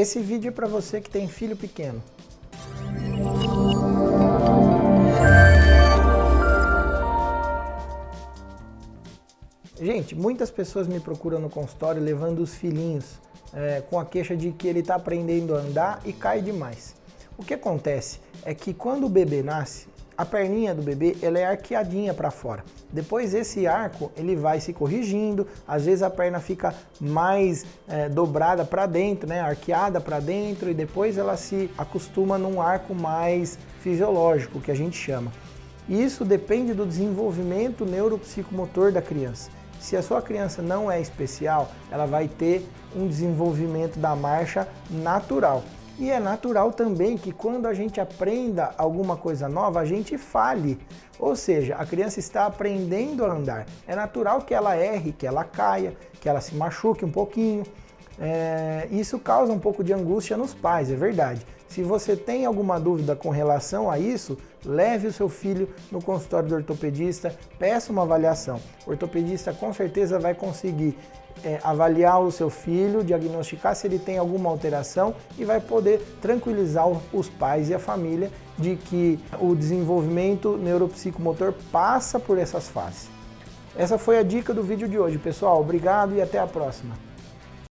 Esse vídeo é para você que tem filho pequeno. Gente, muitas pessoas me procuram no consultório levando os filhinhos é, com a queixa de que ele está aprendendo a andar e cai demais. O que acontece é que quando o bebê nasce, a perninha do bebê ela é arqueadinha para fora. Depois esse arco ele vai se corrigindo, às vezes a perna fica mais é, dobrada para dentro, né, arqueada para dentro e depois ela se acostuma num arco mais fisiológico que a gente chama. Isso depende do desenvolvimento neuropsicomotor da criança. Se a sua criança não é especial, ela vai ter um desenvolvimento da marcha natural. E é natural também que quando a gente aprenda alguma coisa nova, a gente fale. Ou seja, a criança está aprendendo a andar. É natural que ela erre, que ela caia, que ela se machuque um pouquinho. É, isso causa um pouco de angústia nos pais, é verdade. Se você tem alguma dúvida com relação a isso, leve o seu filho no consultório do ortopedista, peça uma avaliação. O ortopedista com certeza vai conseguir é, avaliar o seu filho, diagnosticar se ele tem alguma alteração e vai poder tranquilizar os pais e a família de que o desenvolvimento neuropsicomotor passa por essas fases. Essa foi a dica do vídeo de hoje, pessoal. Obrigado e até a próxima.